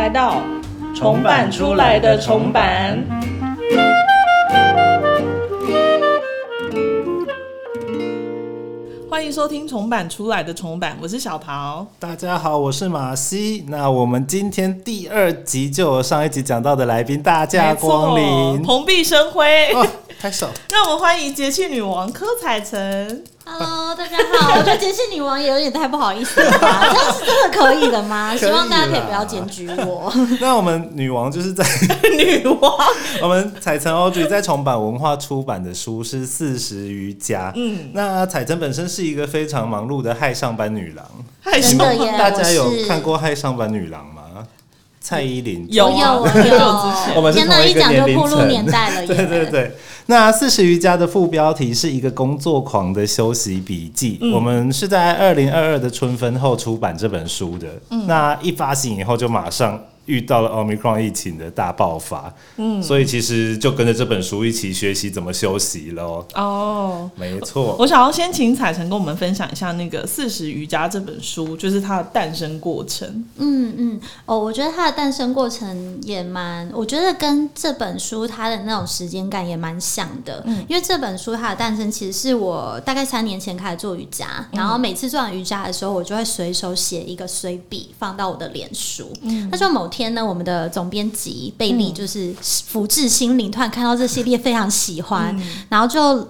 来到重版出来的重版。欢迎收听重版出来的重版，我是小桃。大家好，我是马西。那我们今天第二集就有上一集讲到的来宾大驾光临，蓬荜生辉。哦，拍手！让我们欢迎节气女王柯彩晨。Hello，大家好。我觉得节气女王也有点太不好意思了吧？这样是真的可以的吗？希望大家可以不要检举我。那我们女王就是在 女王，我们彩晨 Audrey 在重版文化出版的书是四十余家。嗯，那彩晨本身是一个非常忙碌的害上班女郎，害真的耶 大家有看过《害上班女郎》吗？蔡依林有有，有。前我们是天一讲就年龄层步入年代了耶。对对对，那四十余家的副标题是一个工作狂的休息笔记。嗯我们是在二零二二的春分后出版这本书的。嗯那一发行以后，就马上遇到了 Omicron 疫情的大爆发。嗯，所以其实就跟着这本书一起学习怎么休息喽。哦。没错，我想要先请彩晨跟我们分享一下那个《四十瑜伽》这本书，就是它的诞生过程。嗯嗯，哦，我觉得它的诞生过程也蛮，我觉得跟这本书它的那种时间感也蛮像的。嗯因为这本书它的诞生其实是我大概三年前开始做瑜伽，然后每次做完瑜伽的时候，我就会随手写一个随笔放到我的脸书。嗯那就某天呢，我们的总编辑贝利就是福至心灵，突然看到这系列非常喜欢，然后就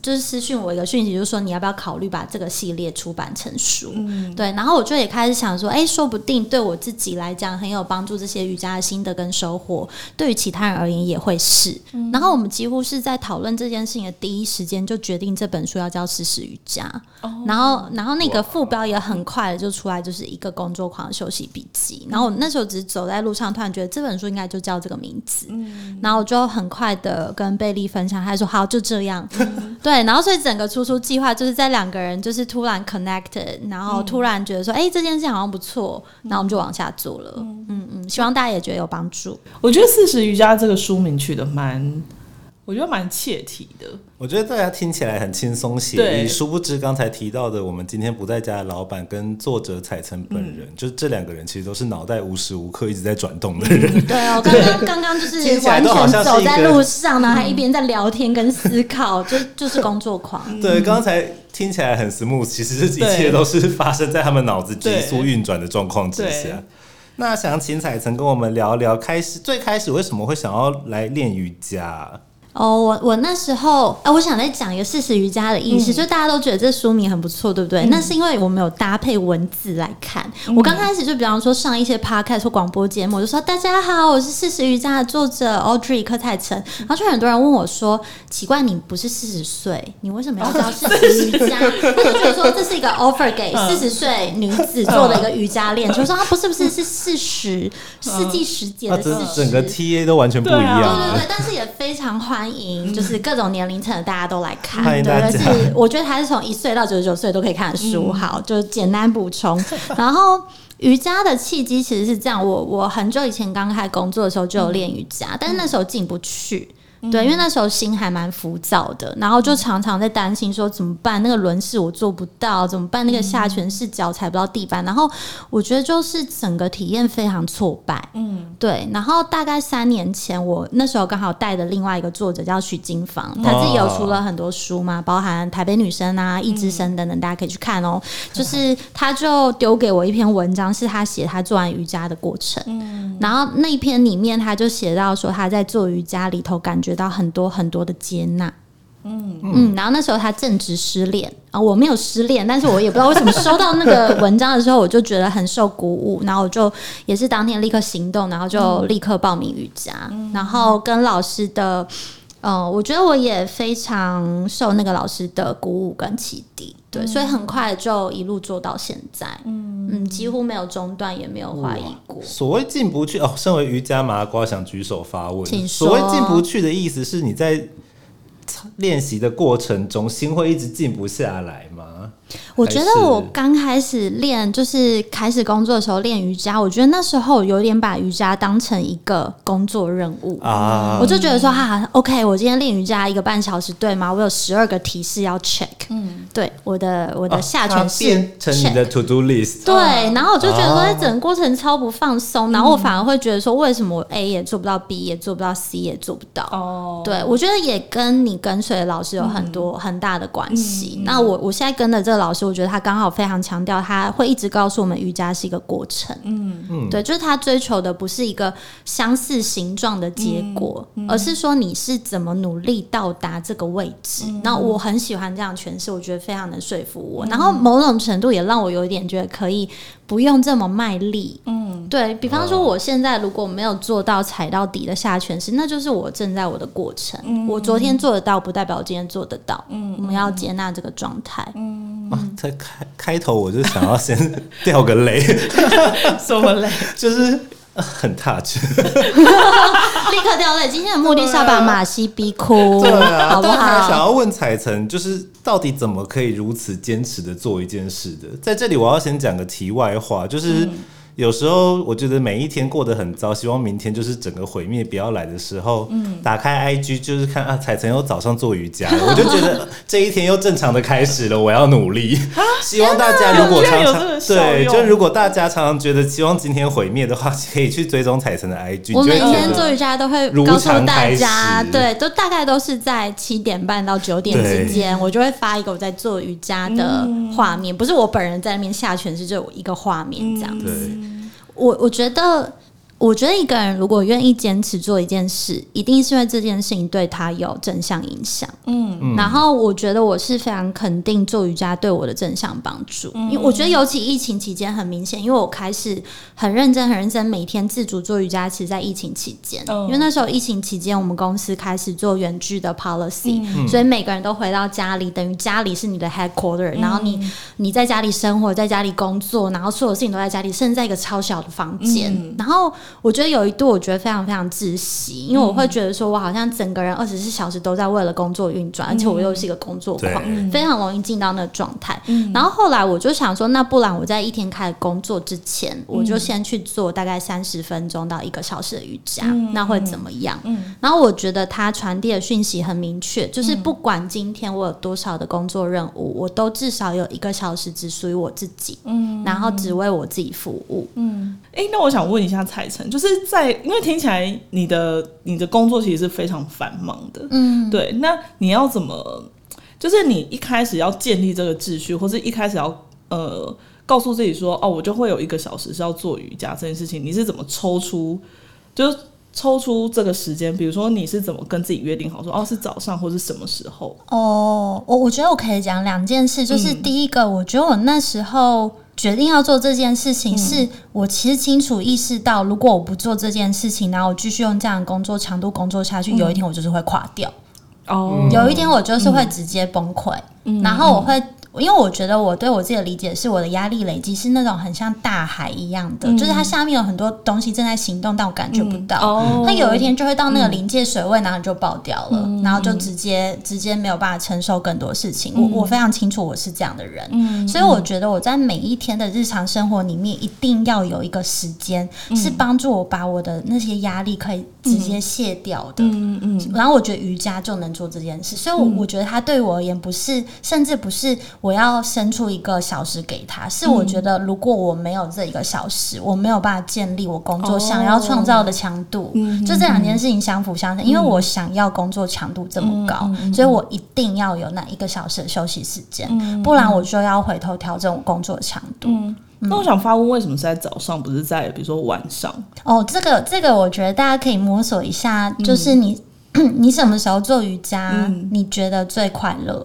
就是私讯我一个讯息，就说你要不要考虑把这个系列出版成书？对，然后我就也开始想说，哎，说不定对我自己来讲很有帮助，这些瑜伽的心得跟收获，对于其他人而言也会是。然后我们几乎是在讨论这件事情的第一时间就决定这本书要叫《事实瑜伽》，然后然后那个副标也很快的就出来，就是一个工作狂的休息笔记。然后我那时候只是走在路上，突然觉得这本书应该就叫这个名字，然后我就很快的跟贝利分享，他说好就这样，对，然后所以整个出书计划就是在两个人就是突然 connected，然后突然觉得说，哎、这件事情好像不错，然后我们就往下做了。嗯。嗯，希望大家也觉得有帮助。我觉得《四十瑜伽》这个书名取得蛮，我觉得蛮切题的。我觉得大家听起来很轻松写对意，殊不知刚才提到的我们今天不在家的老板跟作者彩晨本人，嗯就是这两个人其实都是脑袋无时无刻一直在转动的人。对哦，刚刚刚刚就是完全走在路上呢，还一边在聊天跟思考，就就是工作狂。对，刚才听起来很 smooth，其实这一切都是发生在他们脑子急速运转的状况之下。那想请彩晨跟我们聊聊，开始最开始为什么会想要来练瑜伽？哦，我我那时候，哎、我想再讲一个事实瑜伽的意思，就大家都觉得这书名很不错，对不对？那是因为我们有搭配文字来看。我刚开始就比方说上一些 podcast 或广播节目，我就说大家好，我是事实瑜伽的作者 Audrey 柯泰成，然后就很多人问我说，奇怪，你不是四十岁，你为什么要教事实瑜伽？他就觉得说这是一个 offer 给四十岁女子做的一个瑜伽练习，我说啊，不是不是，是四十世纪时节的四十。这整个 TA 都完全不一样。对对对，但是也非常欢迎，就是各种年龄层的大家都来看。对是我觉得它是从一岁到九十九岁都可以看的书。好，就简单补充。然后瑜伽的契机其实是这样，我我很久以前刚开始工作的时候就有练瑜伽，但是那时候进不去。对，因为那时候心还蛮浮躁的，然后就常常在担心说怎么办？那个轮式我做不到，怎么办？那个下犬式脚踩不到地板，然后我觉得就是整个体验非常挫败。嗯，对。然后大概三年前，我那时候刚好带的另外一个作者叫许金芳，他自己有出了很多书嘛，包含《台北女生》啊、《一之声》等等，大家可以去看哦。就是他就丢给我一篇文章，是他写他做完瑜伽的过程。嗯然后那一篇里面，他就写到说他在做瑜伽里头感觉到很多很多的接纳。嗯然后那时候他正值失恋啊，我没有失恋，但是我也不知道为什么收到那个 文章的时候，我就觉得很受鼓舞，然后我就也是当天立刻行动，然后就立刻报名瑜伽，然后跟老师的。呃，我觉得我也非常受那个老师的鼓舞跟启迪，对，所以很快就一路做到现在，嗯几乎没有中断，也没有怀疑过。所谓进不去哦，身为瑜伽麻瓜想举手发问。请说所谓进不去的意思是你在练习的过程中，心会一直静不下来吗？我觉得我刚开始练，就是开始工作的时候练瑜伽，我觉得那时候有点把瑜伽当成一个工作任务。啊我就觉得说，哈、o k 我今天练瑜伽一个半小时，对吗？我有十二个提示要 check，嗯，对，我的我的下犬式变成你的 to do list。对，然后我就觉得说，整个过程超不放松，然后我反而会觉得说，为什么我 A 也做不到，B 也做不到，C 也做不到？哦，对，我觉得也跟你跟随的老师有很多、很大的关系。那我我现在跟的这个老师，我觉得他刚好非常强调，他会一直告诉我们瑜伽是一个过程。嗯嗯，对，就是他追求的不是一个相似形状的结果，而是说你是怎么努力到达这个位置。那、我很喜欢这样诠释，我觉得非常能说服我。然后某种程度也让我有一点觉得可以不用这么卖力。嗯，对比方说，我现在如果没有做到踩到底的下犬式，那就是我正在我的过程。我昨天做得到，不代表我今天做得到。嗯，我们要接纳这个状态。嗯啊在开开头我就想要先 掉个雷，什么泪？就是呃很 touch。立刻掉泪。今天的目的是要把马西逼哭，对啊，好不好想？要问彩晨，就是到底怎么可以如此坚持的做一件事的？在这里，我要先讲个题外话，就是。嗯有时候我觉得每一天过得很糟，希望明天就是整个毁灭不要来的时候，嗯。打开 IG 就是看啊，彩晨又早上做瑜伽，我就觉得这一天又正常的开始了，我要努力。希望大家如果常常对，就如果大家常常觉得希望今天毁灭的话，可以去追踪彩晨的 IG，我每天做瑜伽都会如告诉大家，对，都大概都是在七点半到九点之间，我就会发一个我在做瑜伽的画面，不是我本人在那边下拳，是就有一个画面这样子。我我觉得，我觉得一个人如果愿意坚持做一件事，一定是因为这件事情对他有正向影响。嗯，然后我觉得我是非常肯定做瑜伽对我的正向帮助，因为我觉得尤其疫情期间很明显，因为我开始很认真、很认真，每天自主做瑜伽，其实在疫情期间，嗯。因为那时候疫情期间，我们公司开始做远距的 policy，、所以每个人都回到家里，等于家里是你的 headquarter，、然后你你在家里生活，在家里工作，然后所有事情都在家里，甚至在一个超小的房间。然后我觉得有一度，我觉得非常非常窒息，因为我会觉得说我好像整个人二十四小时都在为了工作运转，而且我又是一个工作狂，非常容易进到那个状态。然后后来我就想说，那不然我在一天开始工作之前，我就先去做大概三十分钟到一个小时的瑜伽，那会怎么样？然后我觉得它传递的讯息很明确，就是不管今天我有多少的工作任务，我都至少有一个小时只属于我自己，嗯，然后只为我自己服务，嗯哎、那我想问一下彩晨，就是在因为听起来你的你的工作其实是非常繁忙的，嗯，对，那你要怎么？就是你一开始要建立这个秩序，或是一开始要呃告诉自己说，哦，我就会有一个小时是要做瑜伽这件事情，你是怎么抽出？就是抽出这个时间，比如说你是怎么跟自己约定好说，哦，是早上或是什么时候？哦，我我觉得我可以讲两件事，就是嗯第一个，我觉得我那时候决定要做这件事情，是我其实清楚意识到，如果我不做这件事情，然后我继续用这样的工作强度工作下去，有一天我就是会垮掉，哦，有一天我就是会直接崩溃，然后我会。因为我觉得我对我自己的理解是，我的压力累积是那种很像大海一样的，就是它下面有很多东西正在行动，但我感觉不到。哦。它有一天就会到那个临界水位，然后你就爆掉了，然后就直接直接没有办法承受更多事情。我我非常清楚我是这样的人，所以我觉得我在每一天的日常生活里面，一定要有一个时间是帮助我把我的那些压力可以直接卸掉的。嗯嗯然后我觉得瑜伽就能做这件事，所以我，我觉得它对我而言不是，甚至不是我要伸出一个小时给他，是我觉得如果我没有这一个小时，我没有办法建立我工作想要创造的强度，就这两件事情相辅相成。因为我想要工作强度这么高，所以我一定要有那一个小时的休息时间，不然我就要回头调整我工作的强度。那我想发问，为什么是在早上，不是在比如说晚上？哦，这个这个，我觉得大家可以摸索一下，就是你、你什么时候做瑜伽，你觉得最快乐？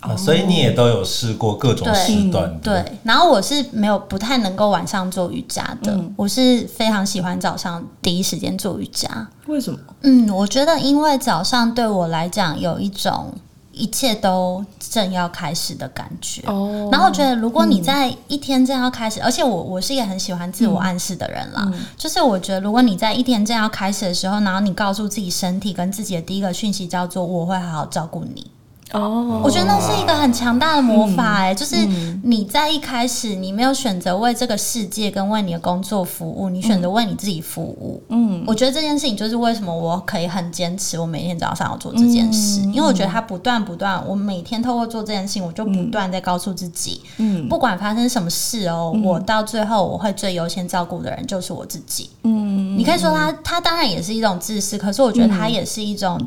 啊，所以你也都有试过各种时段的，对，然后我是没有不太能够晚上做瑜伽的，我是非常喜欢早上第一时间做瑜伽。为什么？嗯，我觉得因为早上对我来讲有一种一切都正要开始的感觉。哦然后我觉得，如果你在一天正要开始，而且我我是一个很喜欢自我暗示的人啦，就是我觉得，如果你在一天正要开始的时候，然后你告诉自己身体跟自己的第一个讯息叫做“我会好好照顾你”，哦。我觉得那是一个很强大的魔法、哎、就是你在一开始你没有选择为这个世界跟为你的工作服务，你选择为你自己服务。嗯，我觉得这件事情就是为什么我可以很坚持，我每天早上要做这件事，因为我觉得它不断不断，我每天透过做这件事情，我就不断在告诉自己，嗯，不管发生什么事哦，我到最后我会最优先照顾的人就是我自己。嗯，你可以说他他当然也是一种自私，可是我觉得他也是一种。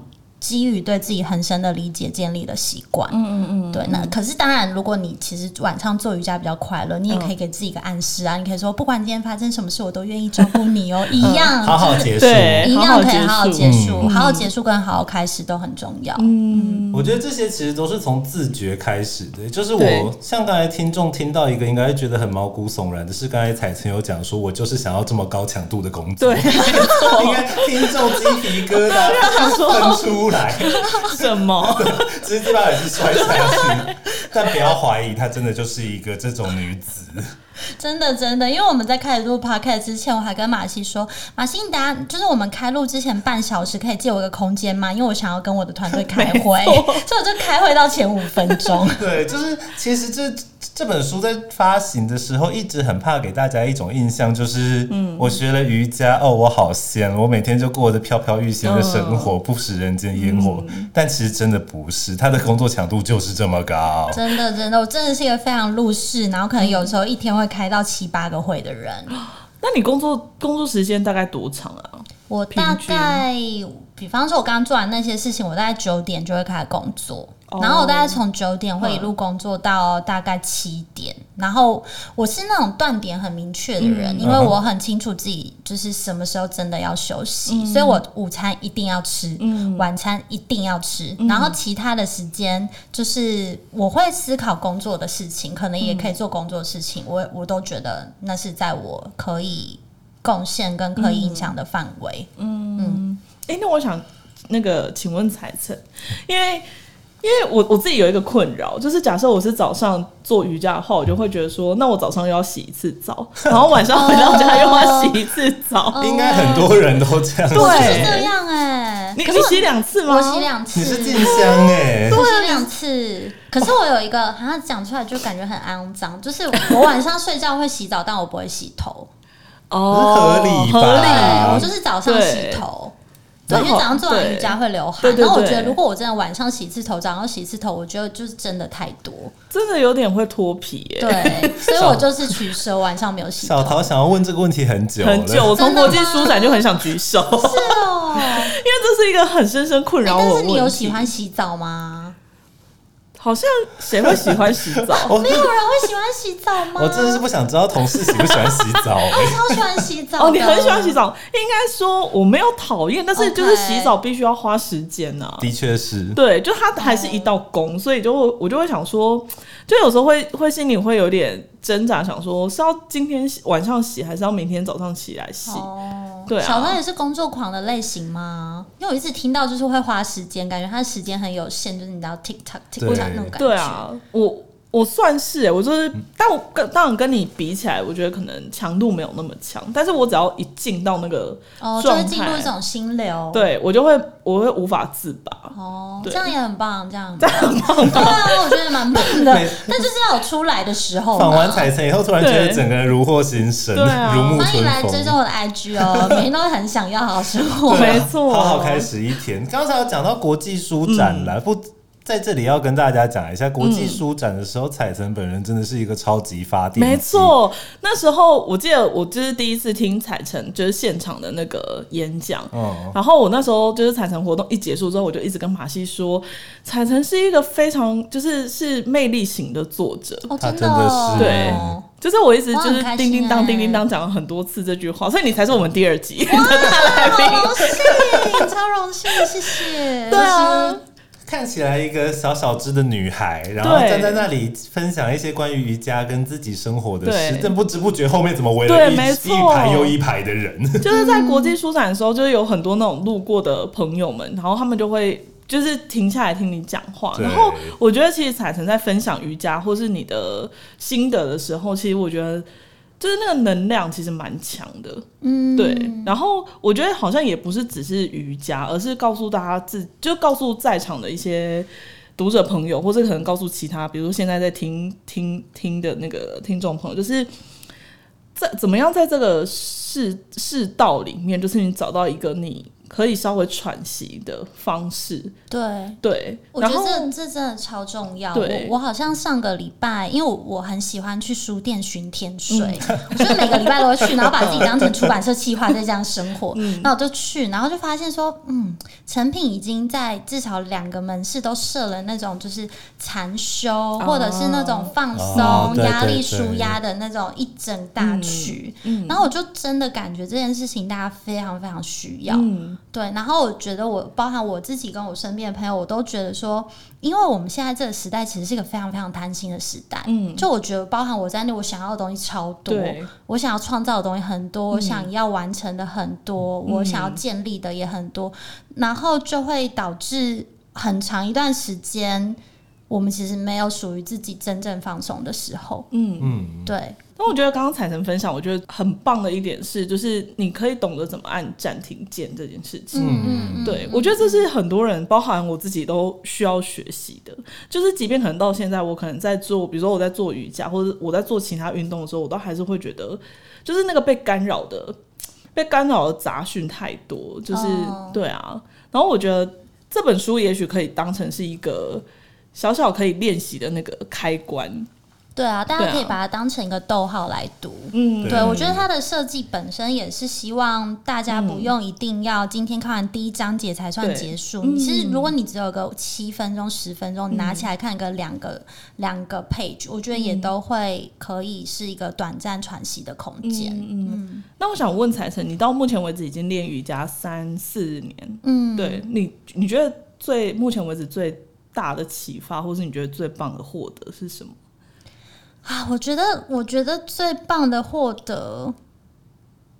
基于对自己很深的理解建立的习惯，嗯嗯嗯，对。那可是当然，如果你其实晚上做瑜伽比较快乐，你也可以给自己一个暗示啊，你可以说，不管今天发生什么事，我都愿意照顾你哦，一样，好好结束。一样可以好好结结束，好好结束跟好好开始都很重要。嗯，我觉得这些其实都是从自觉开始的，就是我像刚才听众听到一个应该会觉得很毛骨悚然的是，刚才彩晨有讲说，我就是想要这么高强度的工作，对，应该听众鸡皮疙瘩 喷出来，什么？直接把耳机摔下去。但不要怀疑，她真的就是一个这种女子。真的真的，因为我们在开始录 podcast 之前，我还跟马西说，马西，你等下就是我们开录之前半小时，可以借我一个空间吗？因为我想要跟我的团队开会，所以我就开会到前五分钟。对，就是其实这这本书在发行的时候，一直很怕给大家一种印象，就是嗯，我学了瑜伽，哦，我好仙，我每天就过着飘飘欲仙的生活，不食人间烟火。但其实真的不是，他的工作强度就是这么高。真的真的，我真的是一个非常入世，然后可能有时候一天会开到七八个会的人。那你工作工作时间大概多长啊？我大概，比方说，我刚刚做完那些事情，我大概九点就会开始工作，哦然后我大概从九点会一路工作到大概七点。然后我是那种断点很明确的人，因为我很清楚自己就是什么时候真的要休息，所以我午餐一定要吃，晚餐一定要吃，然后其他的时间就是我会思考工作的事情，可能也可以做工作的事情，我我都觉得那是在我可以贡献跟可以影响的范围。哎、那我想那个，请问彩晨，因为因为我我自己有一个困扰，就是假设我是早上做瑜伽的话，我就会觉得说，那我早上又要洗一次澡，然后晚上回到家又要洗一次澡。哦应该很多人都这样。对这样哎、你你洗两次吗？我洗两次，你是静香哎、我洗两次。可是我有一个，好像讲出来就感觉很肮脏，就是我晚上睡觉会洗澡，但我不会洗头。哦，合理合对，啊我就是早上洗头。对，因为早上做完瑜伽会流汗，对对对然后我觉得如果我真的晚上洗一次头，早上洗一次头，我觉得就是真的太多。真的有点会脱皮耶、对，所以我就是取舍，晚上没有洗头。小桃想要问这个问题很久，很久，我从国际书展就很想举手，是哦 因为这是一个很深深困扰我但我的问题。是你有喜欢洗澡吗？好像谁会喜欢洗澡？没有人会喜欢洗澡吗？我真的是不想知道同事喜不喜欢洗澡、欸。我超喜欢洗澡哦，你很喜欢洗澡，应该说我没有讨厌，但是就是洗澡必须要花时间呐、的确是，对，就它还是一道工，所以就会我就会想说，就有时候会会心里会有点挣扎，想说是要今天晚上洗，还是要明天早上起来洗？哦，对啊小川也是工作狂的类型吗？因为我一直听到就是会花时间，感觉他的时间很有限，就是你知道 TikTok 对 TikTok 那种感觉。对啊，我我算是、欸，我就是，但我跟当然跟你比起来，我觉得可能强度没有那么强，但是我只要一进到那个哦，就状态，会进入一种心流。，对我就会我会无法自拔。哦，对这样也很棒，这样这样很棒，对啊，我觉得蛮棒的。每 但就是要有出来的时候访完嘛。彩晨以后，突然觉得整个人如获新生，对啊如沐欢迎来。追踪我的 IG 哦，每天都会很想要好好生活。没错好好开始一天。刚才有讲到国际书展了，不在这里要跟大家讲一下，国际书展的时候，彩晨本人真的是一个超级发电机，没错，那时候我记得我就是第一次听彩晨就是现场的那个演讲，嗯，然后我那时候就是彩晨活动一结束之后，我就一直跟马西说，彩晨是一个非常就是是魅力型的作者，哦，他真的是。对就是我一直就是叮叮当欸叮叮当讲了很多次这句话，所以你才是我们第二集。的哇，大来宾。好荣幸，超荣幸，谢谢。对啊，看起来一个小小只的女孩，然后站在那里分享一些关于瑜伽跟自己生活的事对，但不知不觉后面怎么围了一对没错。一排又一排的人，就是在国际书展的时候，就是有很多那种路过的朋友们，然后他们就会就是停下来听你讲话。然后我觉得其实彩晨在分享瑜伽或是你的心得的时候，其实我觉得就是那个能量其实蛮强的。嗯，对，然后我觉得好像也不是只是瑜伽，而是告诉大家自，就告诉在场的一些读者朋友，或者可能告诉其他，比如现在在听听听的那个听众朋友，就是在怎么样在这个世世道里面，就是你找到一个你可以稍微喘息的方式，对。对，我觉得这这真的超重要。我我好像上个礼拜，因为我我很喜欢去书店寻天水，我就每个礼拜都会去，然后把自己当成出版社企划在这样生活。那、我就去，然后就发现说，嗯，成品已经在至少两个门市都设了那种就是禅修，或者是那种放哦松、对压力舒压的那种一整大区。然后我就真的感觉这件事情大家非常非常需要。嗯对，然后我觉得我包含我自己跟我身边的朋友，我都觉得说，因为我们现在这个时代其实是一个非常非常贪心的时代。嗯，就我觉得包含我在内，我想要的东西超多，我想要创造的东西很多，我想要完成的很多，嗯我想要建立的也很多，然后就会导致很长一段时间，我们其实没有属于自己真正放松的时候。嗯。嗯，对，那我觉得刚刚彩晨分享，我觉得很棒的一点是，就是你可以懂得怎么按暂停键这件事情。嗯嗯，对，我觉得这是很多人，包含我自己都需要学习的。就是即便可能到现在，我可能在做，比如说我在做瑜伽，或者我在做其他运动的时候，我都还是会觉得，就是那个被干扰的、被干扰的杂讯太多。就是、哦对啊，然后我觉得这本书也许可以当成是一个小小可以练习的那个开关。对啊，大家可以把它当成一个逗号来读。嗯，对，我觉得它的设计本身也是希望大家不用一定要今天看完第一章节才算对结束。嗯其实如果你只有个七分钟、十分钟，你拿起来看个两个两个 page，我觉得也都会可以是一个短暂喘息的空间。嗯嗯。那我想问彩晨，你到目前为止已经练瑜伽三四年，嗯，对你，你觉得最目前为止最大的启发，或是你觉得最棒的获得是什么？啊，我觉得，我觉得最棒的获得，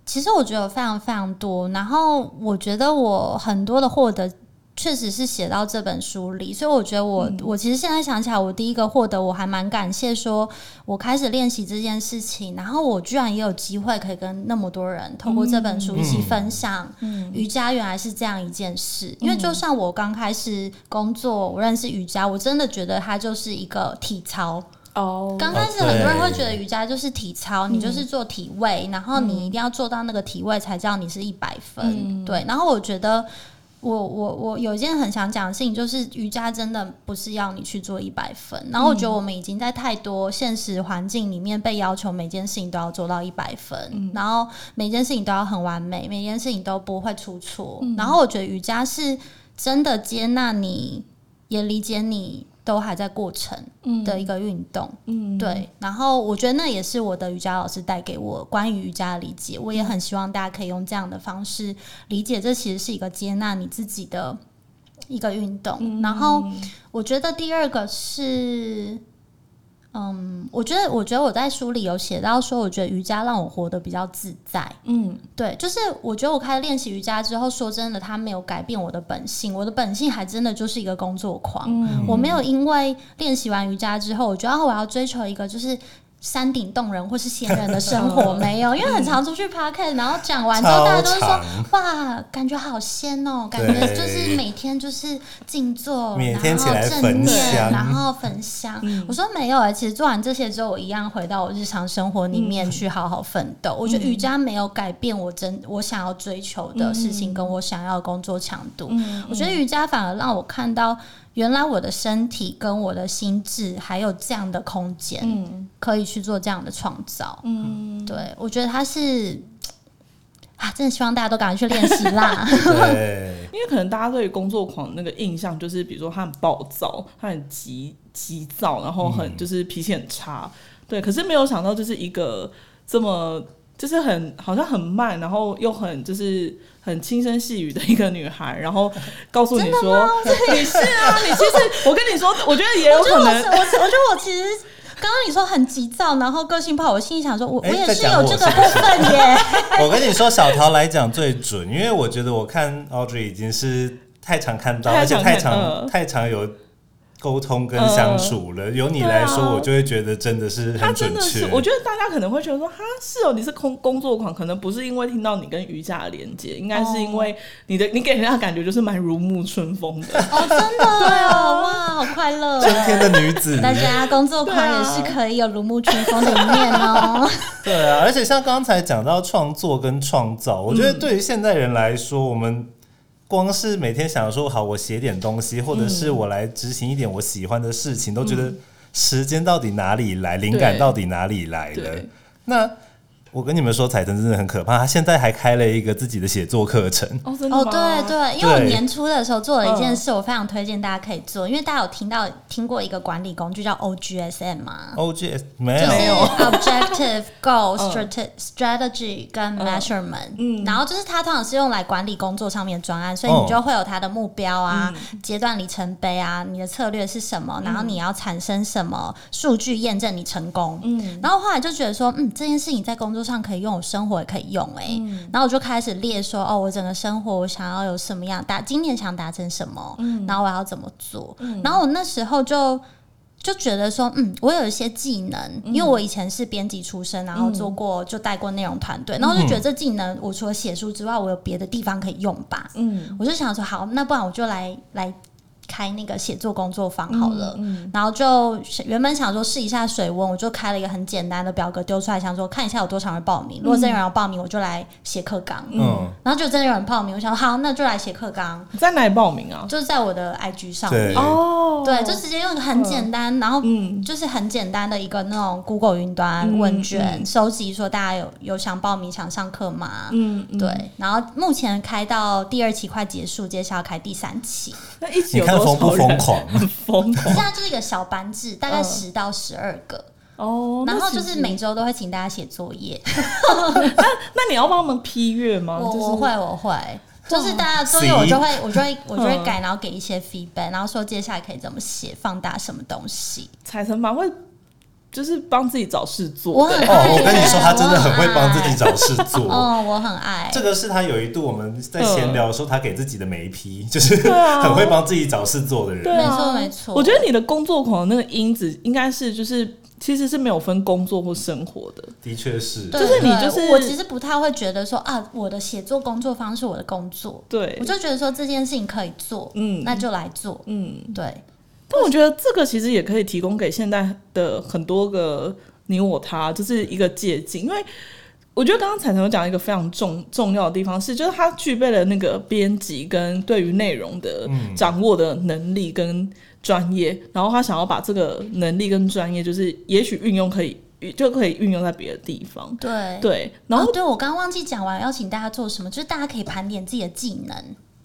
其实我觉得有非常非常多。然后我觉得我很多的获得，确实是写到这本书里。所以我觉得我，我其实现在想起来，我第一个获得，我还蛮感谢，说我开始练习这件事情，然后我居然也有机会可以跟那么多人透过这本书一起分享，瑜伽原来是这样一件事。因为就像我刚开始工作，我认识瑜伽，我真的觉得它就是一个体操。哦刚开始很多人会觉得瑜伽就是体操，你就是做体位，然后你一定要做到那个体位才叫你是一百分。对，然后我觉得我我我有一件很想讲的事情，就是瑜伽真的不是要你去做一百分。然后我觉得我们已经在太多现实环境里面被要求每件事情都要做到一百分，然后每件事情都要很完美，每件事情都不会出错。然后我觉得瑜伽是真的接纳你，也理解你。都还在过程的一个运动，嗯，对，然后我觉得那也是我的瑜伽老师带给我关于瑜伽的理解，我也很希望大家可以用这样的方式理解，这其实是一个接纳你自己的一个运动。然后我觉得第二个是。嗯，我觉得，我觉得我在书里有写到说，我觉得瑜伽让我活得比较自在。嗯对，就是我觉得我开始练习瑜伽之后，说真的，它没有改变我的本性，我的本性还真的就是一个工作狂。嗯我没有因为练习完瑜伽之后，我觉得啊我要追求一个就是。山顶洞人或是仙人的生活 没有，因为很常出去 p a r k 然后讲完之后，大家都会说哇，感觉好仙哦，感觉就是每天就是静坐，每天起然后正念，然后焚香。我说没有哎、其实做完这些之后，我一样回到我日常生活里面去好好奋斗。我觉得瑜伽没有改变我真我想要追求的事情，跟我想要的工作强度。我觉得瑜伽反而让我看到，原来我的身体跟我的心智还有这样的空间，嗯可以去做这样的创造。嗯，对我觉得它是啊，真的希望大家都赶快去练习啦。对，因为可能大家对于工作狂那个印象就是，比如说他很暴躁，他很急急躁，然后很就是脾气很差，对。可是没有想到，就是一个这么就是很好像很慢，然后又很就是很轻声细语的一个女孩，然后告诉你说你是啊，你其实我跟你说，我觉得也有可能我，我觉得我其实刚刚你说很急躁，然后个性不好，我心里想说，我我哎也是有这个部分耶。我跟你说，小桃来讲最准，因为我觉得我看 Audrey 已经是太常看到，太而且太常太常有沟通跟相处了。由你来说，我就会觉得真的是他很准确真的是，。我觉得大家可能会觉得说，哈，是哦，你是工工作狂，可能不是因为听到你跟瑜伽的连接，应该是因为你的你给人家感觉就是蛮如沐春风的。哦，真的，对啊，哇，好快乐春哦！天的女子，大家工作狂也是可以有如沐春风的一面哦。对啊，而且像刚才讲到创作跟创造，我觉得对于现代人来说，我们光是每天想说好，我写点东西，或者是我来执行一点我喜欢的事情，都觉得时间到底哪里来，灵感到底哪里来了？那我跟你们说，彩晨真的很可怕，他现在还开了一个自己的写作课程。哦，真的哦，对对，因为我年初的时候做了一件事，我非常推荐大家可以做，因为大家有听到听过一个管理工具叫 OGSM 吗？OGS 没就有。是 objective、goal、嗯。strate- strategy 跟 measurement，嗯，然后就是它通常是用来管理工作上面的专案，所以哦。你就会有它的目标啊、阶段里程碑啊，你的策略是什么，然后你要产生什么数据验证你成功，嗯，然后后来就觉得说，嗯，这件事情在工作上可以用，我生活也可以用、欸，哎、然后我就开始列说，哦，我整个生活我想要有什么样达，今年想达成什么，然后我要怎么做，然后我那时候就。就觉得说，嗯，我有一些技能，因为我以前是编辑出身，然后做过就带过内容团队，然后就觉得这技能，我除了写书之外，我有别的地方可以用吧。嗯，我就想说，好，那不然我就来来开那个写作工作坊好了。然后就原本想说试一下水温，我就开了一个很简单的表格丢出来，想说看一下有多少人报名。如果真有人要报名，我就来写课纲。嗯，然后就真的有人报名，我想好，那就来写课纲，你在哪里报名啊？就是在我的 IG 上面。哦，对，就直接用一个很简单，然后就是很简单的一个那种 Google 云端问卷，收集说大家有有想报名想上课吗？嗯，嗯，对，然后目前开到第二期快结束，接下来开第三期，那一起有多看疯不？疯狂？很疯狂现在就是一个小班制，大概嗯十到十二个，哦。然后就是每周都会请大家写作业，那你要帮他们批阅吗？我就是我会我会。就是大家作业，我就会 我就会我就会改，然后给一些 feedback，然后说接下来可以怎么写，放大什么东西。彩晨蛮会，就是帮自己找事做。我很哦，我跟你说，他真的很会帮自己找事做。哦，我很爱。这个是他有一度我们在闲聊的时候，他给自己的每一批，就是啊。很会帮自己找事做的人。对啊。没错没错。我觉得你的工作狂的那个因子应该是就是其实是没有分工作或生活的。的确是。就是你就是我其实不太会觉得说啊，我的写作工作方式我的工作，对。我，就觉得说这件事情可以做，嗯。那就来做，嗯，对，但我觉得这个其实也可以提供给现在的很多个你我他，就是一个借鉴，因为。我觉得刚刚彩晨有讲一个非常重重要的地方是，就是他具备了那个编辑跟对于内容的掌握的能力跟专业，然后他想要把这个能力跟专业，就是也许运用可以就可以运用在别的地方。对。对，然后哦，对我刚刚忘记讲完，邀请大家做什么，就是大家可以盘点自己的技能，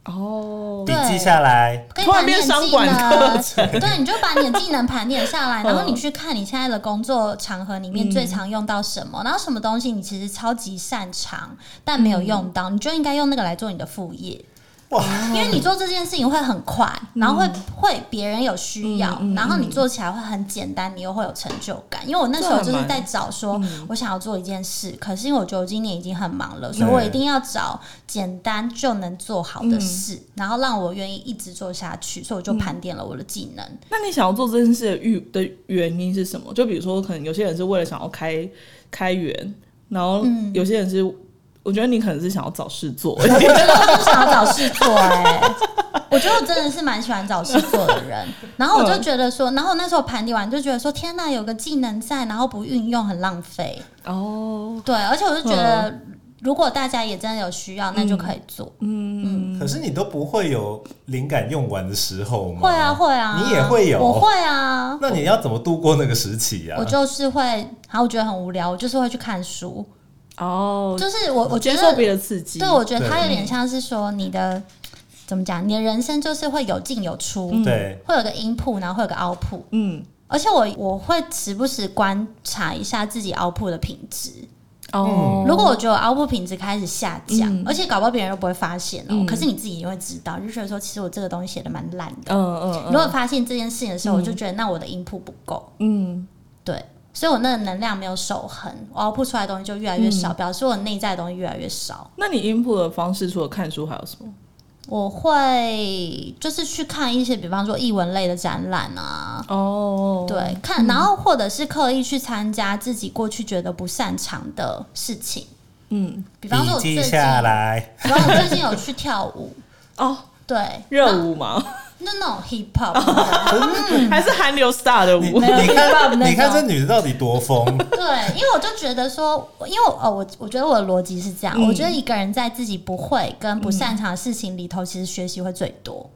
哦，笔记下来，可以突然盘点技变商管课能，程。对，你就把你的技能盘点下来，然后嗯。你去看你现在的工作场合里面最常用到什么，然后什么东西你其实超级擅长但没有用到，你就应该用那个来做你的副业。哇，因为你做这件事情会很快，然后会会别人有需要，然后你做起来会很简单，你又会有成就感。因为我那时候就是在找说，我想要做一件事，可是因为我觉得我今年已经很忙了，所以我一定要找简单就能做好的事，然后让我愿意一直做下去。所以我就盘点了我的技能。那你想要做这件事的欲的原因是什么？就比如说，可能有些人是为了想要开开源，然后嗯有些人是，我觉得你可能是想要找事做。我觉得我是想要找事做哎、我觉得我真的是蛮喜欢找事做的人。然后我就觉得说，然后那时候盘点完就觉得说，天哪，有个技能在，然后不运用很浪费。哦，对，而且我就觉得，如果大家也真的有需要，那就可以做。嗯，可是你都不会有灵感用完的时候吗？会啊，。会啊，你也会有我会啊。那你要怎么度过那个时期呀、我就是会，好，我觉得很无聊，我就是会去看书。哦，就是我，我觉得，接受别的刺激。对我觉得它对有点像是说你的怎么讲，你的人生就是会有进有出，对，会有个 input，然后会有个 output。嗯，而且我我会时不时观察一下自己 output 的品质。哦，如果我觉得 output 品质开始下降，嗯。而且搞不好别人又不会发现哦、嗯。可是你自己也会知道，就觉得说其实我这个东西写的蛮烂的。嗯嗯如果发现这件事情的时候，我就觉得那我的 input 不够，嗯。对，所以我那个能量没有守恒，我 output 出来的东西就越来越嗯。少，表示我内在的东西越来越少。那你 input 的方式除了看书还有什么？我会就是去看一些，比方说译文类的展览啊，哦，对，看，然后或者是刻意去参加自己过去觉得不擅长的事情，嗯，比方说我最近，下来，比方说我最近有去跳舞，哦，对，热舞吗？那那种 hip hop，的还是韩流 star 的你舞？没有你看，你看种这女的到底多疯？对，因为我就觉得说，因为哦，我我觉得我的逻辑是这样，嗯我觉得一个人在自己不会跟不擅长的事情里头，其实学习会最多。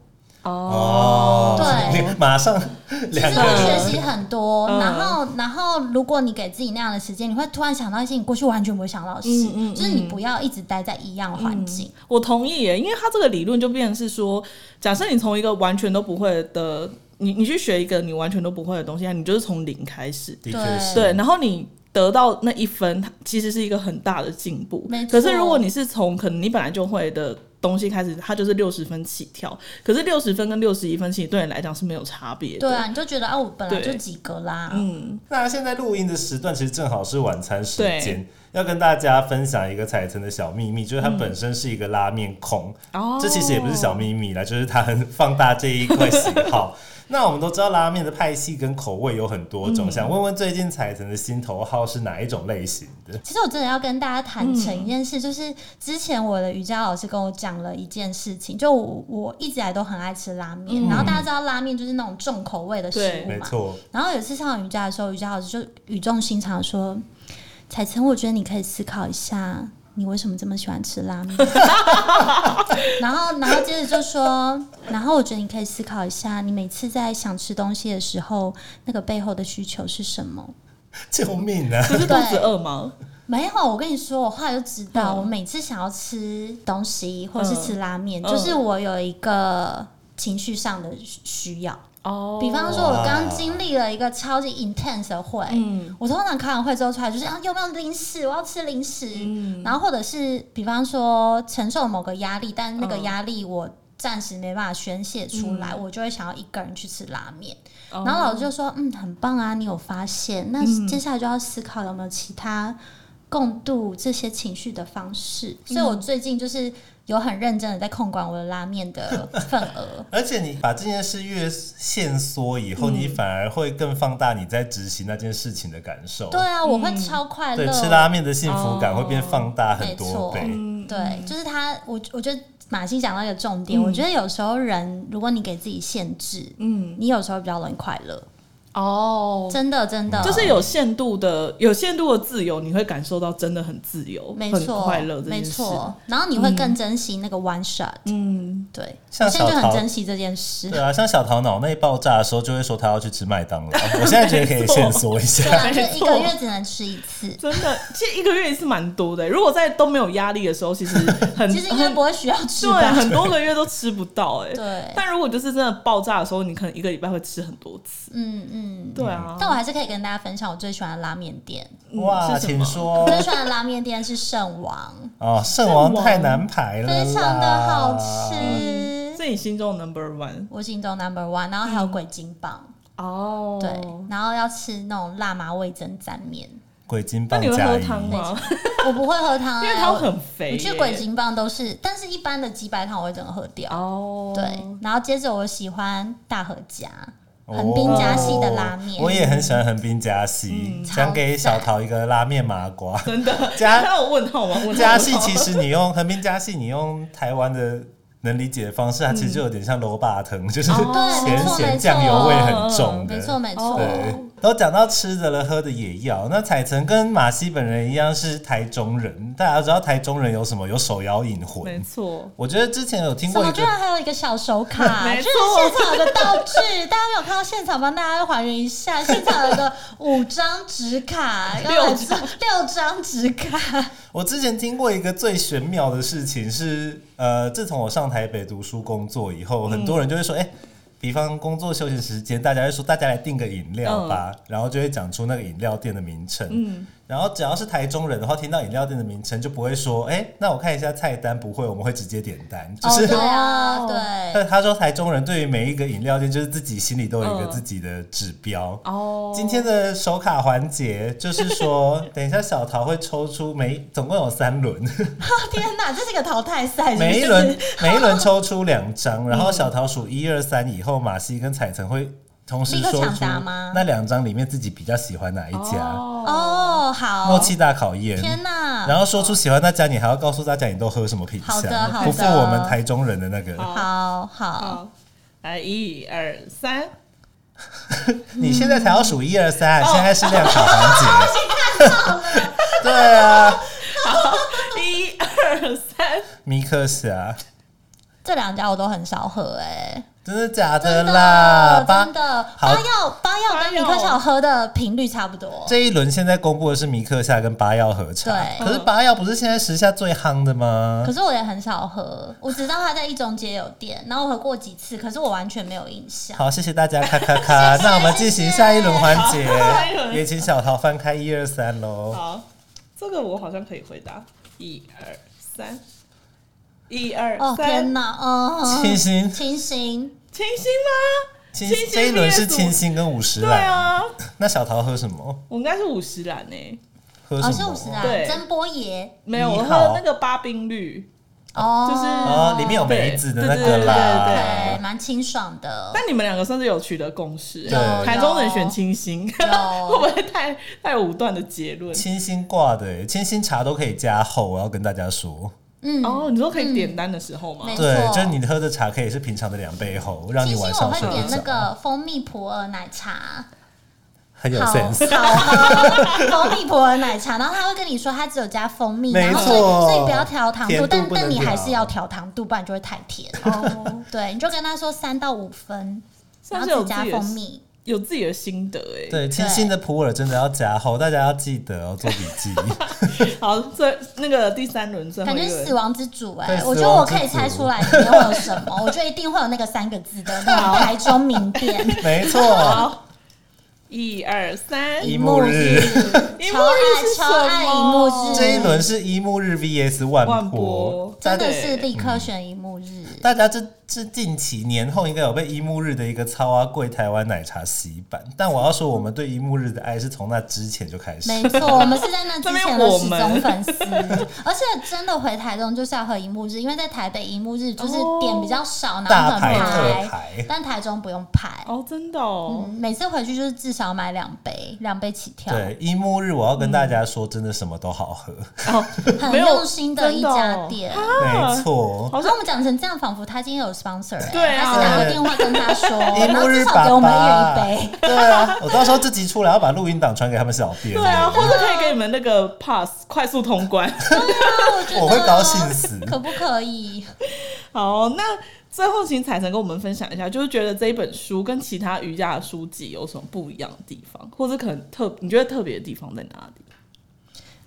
哦，对。马上其两实学习很多，嗯。然后然后如果你给自己那样的时间，你会突然想到一些你过去完全不会想到的事，嗯嗯就是你不要一直待在一样环境。我同意耶，因为他这个理论就变成是说，假设你从一个完全都不会的，你你去学一个你完全都不会的东西，你就是从零开始，对。对，然后你得到那一分，它其实是一个很大的进步。没。错可是如果你是从可能你本来就会的东西开始，它就是六十分起跳，可是六十分跟六十一分其实对你来讲是没有差别的。对啊，你就觉得啊，我本来就及格啦。嗯，那现在录音的时段其实正好是晚餐时间，要跟大家分享一个彩层的小秘密，就是他本身是一个拉面控，哦。这其实也不是小秘密啦，就是他很放大这一块喜好。那我们都知道拉面的派系跟口味有很多种，想问问最近彩晨的心头好是哪一种类型的？其实我真的要跟大家坦诚一件事，就是之前我的瑜伽老师跟我讲了一件事情，就我我一直以来都很爱吃拉面，然后大家知道拉面就是那种重口味的食物嘛，没错，然后有一次上瑜伽的时候，瑜伽老师就语重心长地说：“彩晨，我觉得你可以思考一下，你为什么这么喜欢吃拉面？” 然后，然后接着就说：“然后我觉得你可以思考一下，你每次在想吃东西的时候，那个背后的需求是什么？”救命啊！不是肚子饿吗？没有，我跟你说，我后来就知道，嗯我每次想要吃东西或是吃拉面，嗯就是我有一个情绪上的需要。哦比方说，我刚经历了一个超级 intense 的会，嗯我通常开完会之后出来就是啊，有没有零食？我要吃零食。嗯然后或者是比方说承受某个压力，但那个嗯压力我暂时没办法宣泄出来，我就会想要一个人去吃拉面。哦然后老师就说：“嗯，很棒啊，你有发现。那嗯接下来就要思考有没有其他共度这些情绪的方式。所以嗯我最近就是有很认真的在控管我的拉面的份额。而且你把这件事越限缩以后，嗯你反而会更放大你在执行那件事情的感受。对啊，我会超快乐。对，吃拉面的幸福感哦会变放大很多倍。嗯对，就是他，我我觉得马欣讲到一个重点，嗯我觉得有时候人，如果你给自己限制，嗯你有时候比较容易快乐，哦，真的真的，就是有限度的有限度的自由，你会感受到真的很自由，很没错，快乐这没件事。错，然后你会更珍惜那个 one shot，、嗯，对，现在就很珍惜这件事。对啊，像小桃脑内爆炸的时候，就会说他要去吃麦当劳。我现在觉得可以限缩一对下。啊，就一个月只能吃一次，真的，其实一个月一次蛮多的。如果在都没有压力的时候，其实 很其实应该不会需要吃对，吧？很多个月都吃不到哎。对，但如果就是真的爆炸的时候，你可能一个礼拜会吃很多次。嗯嗯。对啊，但我还是可以跟大家分享我最喜欢的拉面店。哇，是请说我最喜欢的拉面店是圣王，哦，圣王太难排了，非常的好吃。是你心中 number one 我心中 number one，然后还有鬼金棒，哦。对，然后要吃那种辣麻味增沾面。鬼金那你会棒加。喝汤吗？我不会喝汤、啊，因为汤很肥耶。我去鬼金棒都是，但是一般的鸡白汤我会整个喝掉。哦，对，然后接着我喜欢大和家哦横滨加系的拉面，我也很喜欢横滨加系，嗯想给小桃一个拉面麻瓜。真的。加 他有问号吗？加系其实你用横滨加系，你用台湾的能理解的方式，它其实就有点像萝卜藤，就是咸咸酱油味很，重的。没错没错。都讲到吃的了，喝的也要。那彩晨跟马西本人一样是台中人，大家知道台中人有什么？有手摇饮没魂。错。我觉得之前有听？过居然还有一个小手卡，没就是错现场有个道具，大家没有看到现场，帮大家还原一下。现场有个五张纸卡，六 要来自六张纸卡，我之前听过一个最玄妙的事情是，呃，自从我上台北读书工作以后，很多人就会说，哎、比方工作休息时间，大家就说大家来订个饮料吧，然后就会讲出那个饮料店的名称。嗯然后只要是台中人的话，听到饮料店的名称就不会说，哎、那我看一下菜单，不会，我们会直接点单。就哦，是、对啊，哦对。但他说台中人对于每一个饮料店，就是自己心里都有一个嗯自己的指标。哦，今天的手卡环节就是说，等一下小桃会抽出每总共有三轮，天哪，这是个淘汰赛，每一轮每一轮抽出两张，然后小桃数一二三以后，马西跟彩晨会同时说出那两张里面自己比较喜欢哪一家，哦，哦，好，默契大考验。天哪，然后说出喜欢那家，你还要告诉大家你都喝什么品好的相，好的。不负我们台中人的那个。好。好，好，来一二三，你现在才要数一二三，哦。现在是量考环节。对啊，好一二三，米克夏，这两家我都很少喝，哎，真的假的啦？八真的，八药八药跟米克小喝的频率差不多，这一轮现在公布的是米克夏跟八药合茶，对可是八药不是现在时下最夯的吗可？是我也很少喝，我只知道他在一中街有店，然后我喝过几次，可是我完全没有印象。好，谢谢大家，咔咔咔。那我们进行下一轮环节下一，轮也请小桃翻开一二三喽。好，这个我好像可以回答，一二三，一二哦天三，哪，嗯，清新，清新，清新吗？清清新这一轮是清新跟五十对兰。啊，那小桃喝什么？我应该是五十兰呢，哦喝什么？是五十啊对，真波爷没有，我喝那个八冰绿，哦，就是哦，里面有梅子的那个对对对啦。对对，蛮清爽的。但你们两个算是有取得共识，对台中人选清新，会有不会太太武断的结论？清新挂的耶，清新茶都可以加厚，我要跟大家说。嗯，哦，你说可以点单的时候吗？没对，错就是你喝的茶可以是平常的两倍厚，让你晚上睡不会点那。个蜂蜜普洱奶茶，很有好 sense。好喝，蜂蜜普洱奶茶，然后他会跟你说他只有加蜂蜜，然后所以所以不要调糖度，度但但你还是要调糖度，不然就会太甜。哦，对，你就跟他说三到五分，然后只加蜂蜜。有自己的心得哎。对，清新的普洱真的要加厚，大家要记得哦，做笔记。好，最那个第三轮最后感觉死亡之主哎、对我觉得我可以猜出来里面会有什么，我觉得一定会有那个三个字的那种台中名店。没错，好，一二三，一幕日。一超幕日是爱超爱一幕日，这一轮是一幕日 VS 万万波。波，真的是立刻选一幕日。大家这这近期年后应该有被一木日的一个超阿贵台湾奶茶洗版，但我要说，我们对一木日的爱是从那之前就开始。没错，我们是在那之前的 始终粉丝，而且真的回台中就是要喝一木日，因为在台北一木日就是点比较少，然大后很排但台中不用排。哦，真的哦嗯，，每次回去就是至少买两杯，两杯起跳，对一木日，我要跟大家说，真的什么都好喝，哦，很用心的一家店。没错。好像好像我们讲成这样，仿佛他今天有 sponsor 哎、对啊还是打个电话跟他说，给我们一人一杯。，对啊，我到时候这集出来要把录音档传给他们小编，对啊，或者可以给你们那个 pass 快速通关。我觉得我会高兴死。可不可以？好，那最后请彩晨跟我们分享一下，就是觉得这一本书跟其他瑜伽的书籍有什么不一样的地方，或者可能特你觉得特别的地方在哪里？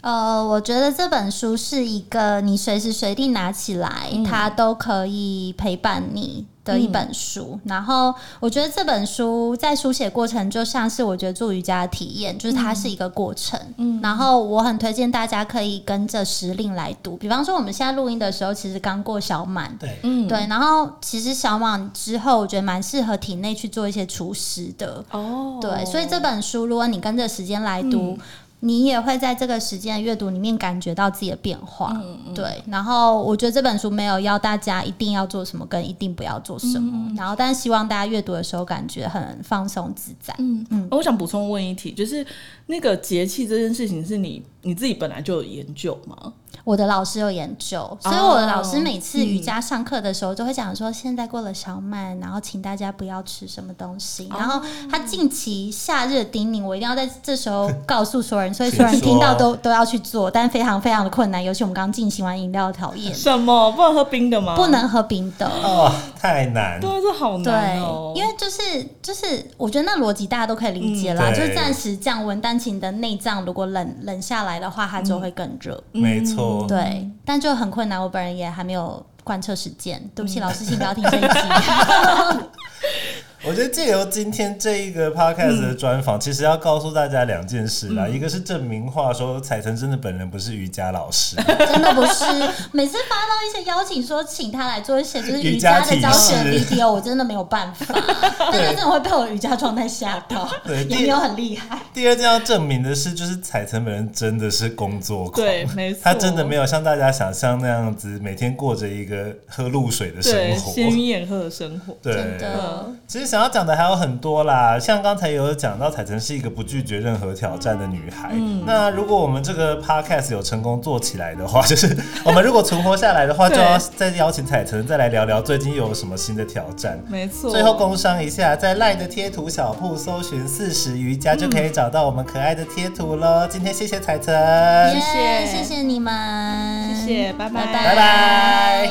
呃，我觉得这本书是一个你随时随地拿起来，它都可以陪伴你的一本书。然后，我觉得这本书在书写过程就像是我觉得做瑜伽的体验，就是它是一个过程。嗯，然后我很推荐大家可以跟着时令来读。比方说，我们现在录音的时候，其实刚过小满。对，嗯，对，然后其实小满之后，我觉得蛮适合体内去做一些除湿的。哦，对，所以这本书，如果你跟着时间来读，你也会在这个时间的阅读里面感觉到自己的变化。对，然后我觉得这本书没有要大家一定要做什么，跟一定不要做什么，然后但是希望大家阅读的时候感觉很放松自在。嗯，我想补充问一题，就是那个节气这件事情是你你自己本来就有研究吗？我的老师有研究，所以我的老师每次瑜伽上课的时候都会讲说，现在过了小满，然后请大家不要吃什么东西。然后他近期夏日叮咛，我一定要在这时候 告诉所有人，所以所有人听到都都要去做，但非常非常的困难，尤其我们刚进行完饮料的考验，什么不能喝冰的吗？不，能喝冰的。哦，太难。对，这好难哦，，因为就是就是，我觉得那逻辑大家都可以理解啦，嗯就是暂时降温，但请你的内脏如果冷冷下来的话，它就会更热。没错，对，但就很困难，我本人也还没有贯彻实践。对不起，老师，请不要听这一集。我觉得借由今天这一个 podcast 的专访，其实要告诉大家两件事啦，一个是证明话说彩晨真的本人不是瑜伽老师，真的不是。每次发到一些邀请说请他来做一些就是瑜伽的教学体式 video，我真的没有办法，但他真的会被我的瑜伽状态吓到，对也没有很厉害。第二件要证明的是，就是彩晨本人真的是工作狂，对没错他真的没有像大家想象那样子，每天过着一个喝露水的生对活。鲜艳赫的生活。对真，的，其实想要讲的还有很多啦，像刚才有讲到彩晨是一个不拒绝任何挑战的女孩。嗯那如果我们这个 podcast 有成功做起来的话，就是我们如果存活下来的话，就要再邀请彩晨再来聊聊最近又有什么新的挑战。没错。最后工商一下，在赖的贴图小铺搜寻四十瑜伽就可以找到我们可爱的贴图喽。今天谢谢彩晨，谢谢谢谢你们，谢谢，拜拜，拜拜拜